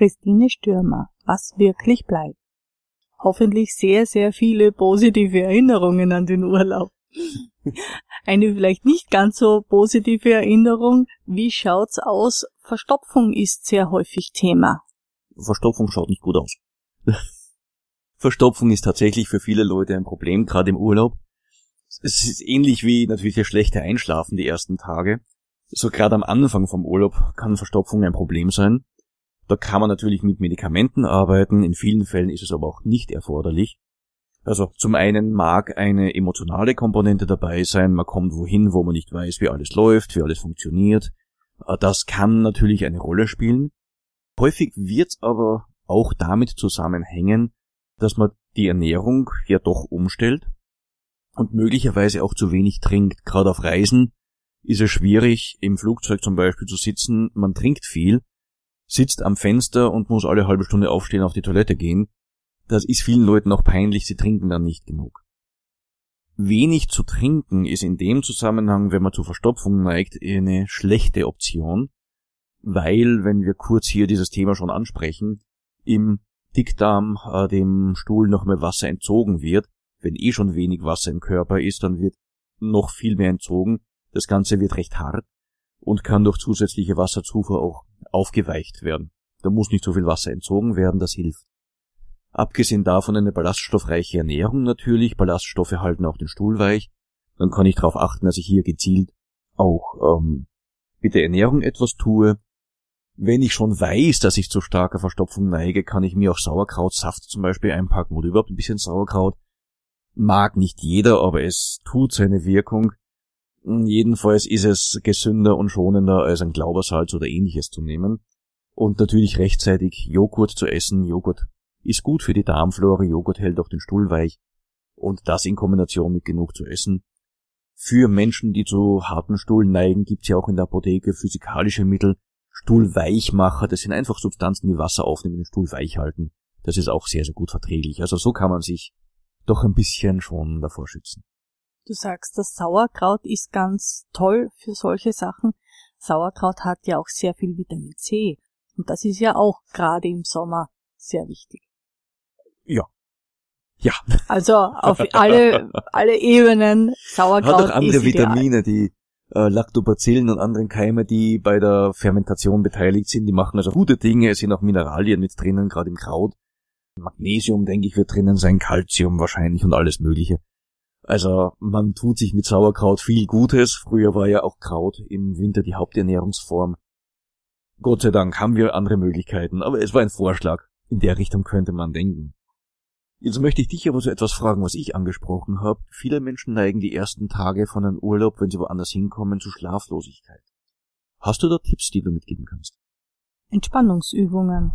Christine Stürmer, was wirklich bleibt. Hoffentlich sehr, sehr viele positive Erinnerungen an den Urlaub. Eine vielleicht nicht ganz so positive Erinnerung. Wie schaut's aus? Verstopfung ist sehr häufig Thema. Verstopfung schaut nicht gut aus. (laughs) Verstopfung ist tatsächlich für viele Leute ein Problem, gerade im Urlaub. Es ist ähnlich wie natürlich das schlechte Einschlafen die ersten Tage. So gerade am Anfang vom Urlaub kann Verstopfung ein Problem sein. Da kann man natürlich mit Medikamenten arbeiten, in vielen Fällen ist es aber auch nicht erforderlich. Also zum einen mag eine emotionale Komponente dabei sein, man kommt wohin, wo man nicht weiß, wie alles läuft, wie alles funktioniert. Das kann natürlich eine Rolle spielen. Häufig wird aber auch damit zusammenhängen, dass man die Ernährung ja doch umstellt und möglicherweise auch zu wenig trinkt. Gerade auf Reisen ist es schwierig, im Flugzeug zum Beispiel zu sitzen, man trinkt viel, sitzt am Fenster und muss alle halbe Stunde aufstehen, auf die Toilette gehen. Das ist vielen Leuten auch peinlich, sie trinken dann nicht genug. Wenig zu trinken ist in dem Zusammenhang, wenn man zu Verstopfung neigt, eine schlechte Option, weil, wenn wir kurz hier dieses Thema schon ansprechen, im Dickdarm äh, dem Stuhl noch mehr Wasser entzogen wird. Wenn eh schon wenig Wasser im Körper ist, dann wird noch viel mehr entzogen. Das Ganze wird recht hart und kann durch zusätzliche Wasserzufuhr auch aufgeweicht werden. Da muss nicht so viel Wasser entzogen werden, das hilft. Abgesehen davon eine ballaststoffreiche Ernährung natürlich, Ballaststoffe halten auch den Stuhl weich. Dann kann ich darauf achten, dass ich hier gezielt auch ähm, mit der Ernährung etwas tue, wenn ich schon weiß, dass ich zu starker Verstopfung neige, kann ich mir auch Sauerkrautsaft zum Beispiel einpacken oder überhaupt ein bisschen Sauerkraut. Mag nicht jeder, aber es tut seine Wirkung. Jedenfalls ist es gesünder und schonender als ein Glaubersalz oder ähnliches zu nehmen. Und natürlich rechtzeitig Joghurt zu essen. Joghurt ist gut für die Darmflora, Joghurt hält auch den Stuhl weich. Und das in Kombination mit genug zu essen. Für Menschen, die zu harten Stuhl neigen, gibt's ja auch in der Apotheke physikalische Mittel, Stuhlweichmacher, das sind einfach Substanzen, die Wasser aufnehmen, den Stuhl weich halten. Das ist auch sehr, sehr gut verträglich. Also so kann man sich doch ein bisschen schon davor schützen. Du sagst, das Sauerkraut ist ganz toll für solche Sachen. Sauerkraut hat ja auch sehr viel Vitamin C. Und das ist ja auch gerade im Sommer sehr wichtig. Ja. Ja. (laughs) Also auf alle, alle Ebenen Sauerkraut Hat auch andere ist ideal. Vitamine, die äh, Lactobacillen und anderen Keime, die bei der Fermentation beteiligt sind. Die machen also gute Dinge. Es sind auch Mineralien mit drinnen, gerade im Kraut. Magnesium, denke ich, wird drinnen sein, Calcium wahrscheinlich und alles Mögliche. Also man tut sich mit Sauerkraut viel Gutes. Früher war ja auch Kraut im Winter die Haupternährungsform. Gott sei Dank haben wir andere Möglichkeiten, aber es war ein Vorschlag. In der Richtung könnte man denken. Jetzt möchte ich dich aber so etwas fragen, was ich angesprochen habe. Viele Menschen neigen die ersten Tage von einem Urlaub, wenn sie woanders hinkommen, zu Schlaflosigkeit. Hast du da Tipps, die du mitgeben kannst? Entspannungsübungen.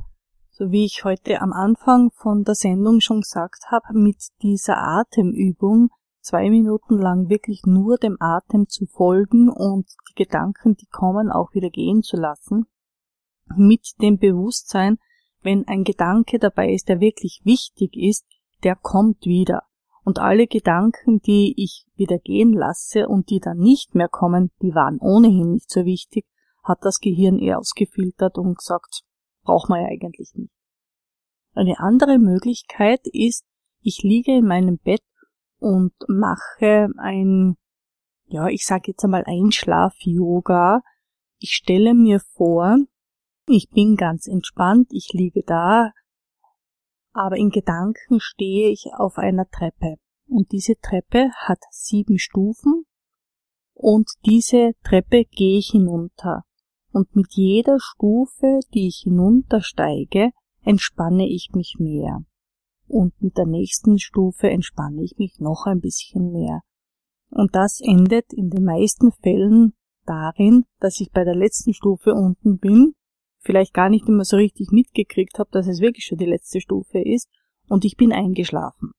So wie ich heute am Anfang von der Sendung schon gesagt habe, mit dieser Atemübung zwei Minuten lang wirklich nur dem Atem zu folgen und die Gedanken, die kommen, auch wieder gehen zu lassen. Mit dem Bewusstsein, wenn ein Gedanke dabei ist, der wirklich wichtig ist, der kommt wieder. Und alle Gedanken, die ich wieder gehen lasse und die dann nicht mehr kommen, die waren ohnehin nicht so wichtig, hat das Gehirn eher ausgefiltert und gesagt, braucht man ja eigentlich nicht. Eine andere Möglichkeit ist, ich liege in meinem Bett und mache ein, ja, ich sage jetzt einmal Einschlaf-Yoga. Ich stelle mir vor, ich bin ganz entspannt, ich liege da, aber in Gedanken stehe ich auf einer Treppe. Und diese Treppe hat sieben Stufen und diese Treppe gehe ich hinunter. Und mit jeder Stufe, die ich hinuntersteige, entspanne ich mich mehr. Und mit der nächsten Stufe entspanne ich mich noch ein bisschen mehr. Und das endet in den meisten Fällen darin, dass ich bei der letzten Stufe unten bin vielleicht gar nicht immer so richtig mitgekriegt habe, dass es wirklich schon die letzte Stufe ist und ich bin eingeschlafen.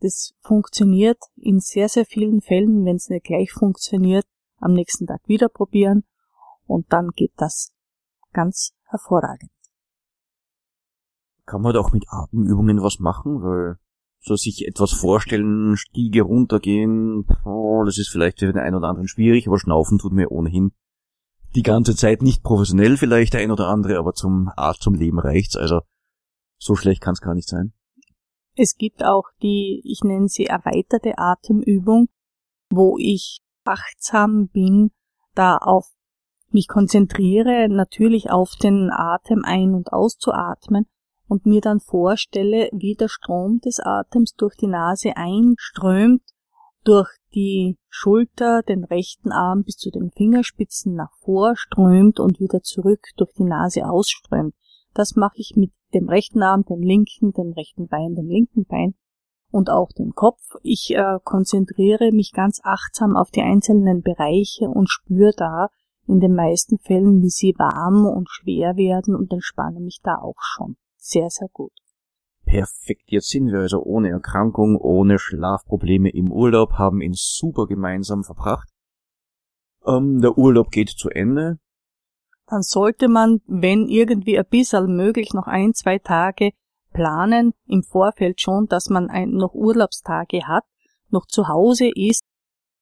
Das funktioniert in sehr, sehr vielen Fällen, wenn es nicht gleich funktioniert, am nächsten Tag wieder probieren und dann geht das ganz hervorragend. Kann man da auch mit Atemübungen was machen, weil so sich etwas vorstellen, Stiege runtergehen, oh, das ist vielleicht für den einen oder anderen schwierig, aber Schnaufen tut mir ohnehin die ganze Zeit nicht professionell vielleicht der ein oder andere, aber zum Art zum Leben reicht's. Also so schlecht kann's gar nicht sein. Es gibt auch die, ich nenne sie erweiterte Atemübung, wo ich achtsam bin, da auf mich konzentriere, natürlich auf den Atem ein- und auszuatmen und mir dann vorstelle, wie der Strom des Atems durch die Nase einströmt, durch die Schulter, den rechten Arm bis zu den Fingerspitzen nach vor strömt und wieder zurück durch die Nase ausströmt. Das mache ich mit dem rechten Arm, dem linken, dem rechten Bein, dem linken Bein und auch dem Kopf. Ich äh, konzentriere mich ganz achtsam auf die einzelnen Bereiche und spüre da in den meisten Fällen, wie sie warm und schwer werden und entspanne mich da auch schon. Sehr, sehr gut. Perfekt, jetzt sind wir also ohne Erkrankung, ohne Schlafprobleme im Urlaub, haben ihn super gemeinsam verbracht. Ähm, der Urlaub geht zu Ende. Dann sollte man, wenn irgendwie ein bisschen möglich, noch ein, zwei Tage planen im Vorfeld schon, dass man ein, noch Urlaubstage hat, noch zu Hause ist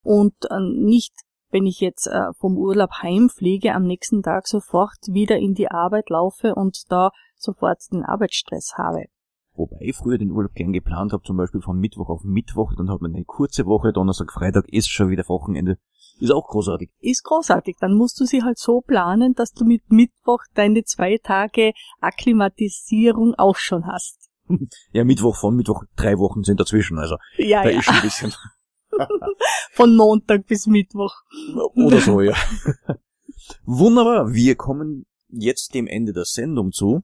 und äh, nicht, wenn ich jetzt äh, vom Urlaub heimfliege, am nächsten Tag sofort wieder in die Arbeit laufe und da sofort den Arbeitsstress habe. Wobei ich früher den Urlaub gern geplant habe, zum Beispiel von Mittwoch auf Mittwoch, dann hat man eine kurze Woche, Donnerstag, Freitag ist schon wieder Wochenende. Ist auch großartig. Ist großartig. Dann musst du sie halt so planen, dass du mit Mittwoch deine zwei Tage Akklimatisierung auch schon hast. (laughs) Ja, Mittwoch von Mittwoch, drei Wochen sind dazwischen, also Ja, da ja. ist schon ein bisschen. (laughs) Von Montag bis Mittwoch. Oder so, ja. Wunderbar, wir kommen jetzt dem Ende der Sendung zu.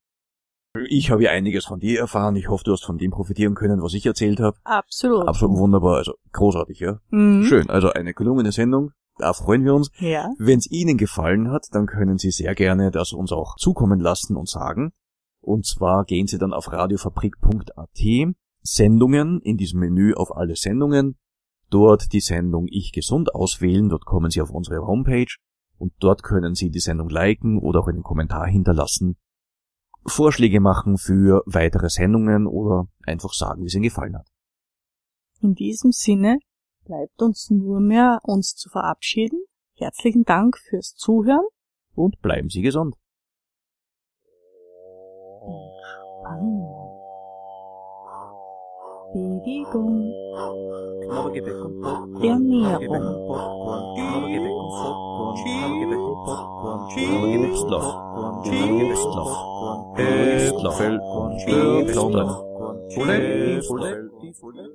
Ich habe ja einiges von dir erfahren. Ich hoffe, du hast von dem profitieren können, was ich erzählt habe. Absolut. Absolut wunderbar, also großartig, ja. Mhm. Schön, also eine gelungene Sendung. Da freuen wir uns. Ja. Wenn es Ihnen gefallen hat, dann können Sie sehr gerne das uns auch zukommen lassen und sagen. Und zwar gehen Sie dann auf radiofabrik.at, Sendungen, in diesem Menü auf alle Sendungen, dort die Sendung Ich Gesund auswählen, dort kommen Sie auf unsere Homepage und dort können Sie die Sendung liken oder auch einen Kommentar hinterlassen, Vorschläge machen für weitere Sendungen oder einfach sagen, wie es Ihnen gefallen hat. In diesem Sinne bleibt uns nur mehr, uns zu verabschieden. Herzlichen Dank fürs Zuhören. Und bleiben Sie gesund. Bewegung. Ernährung. Hüftler. Hüftler. Hüftler.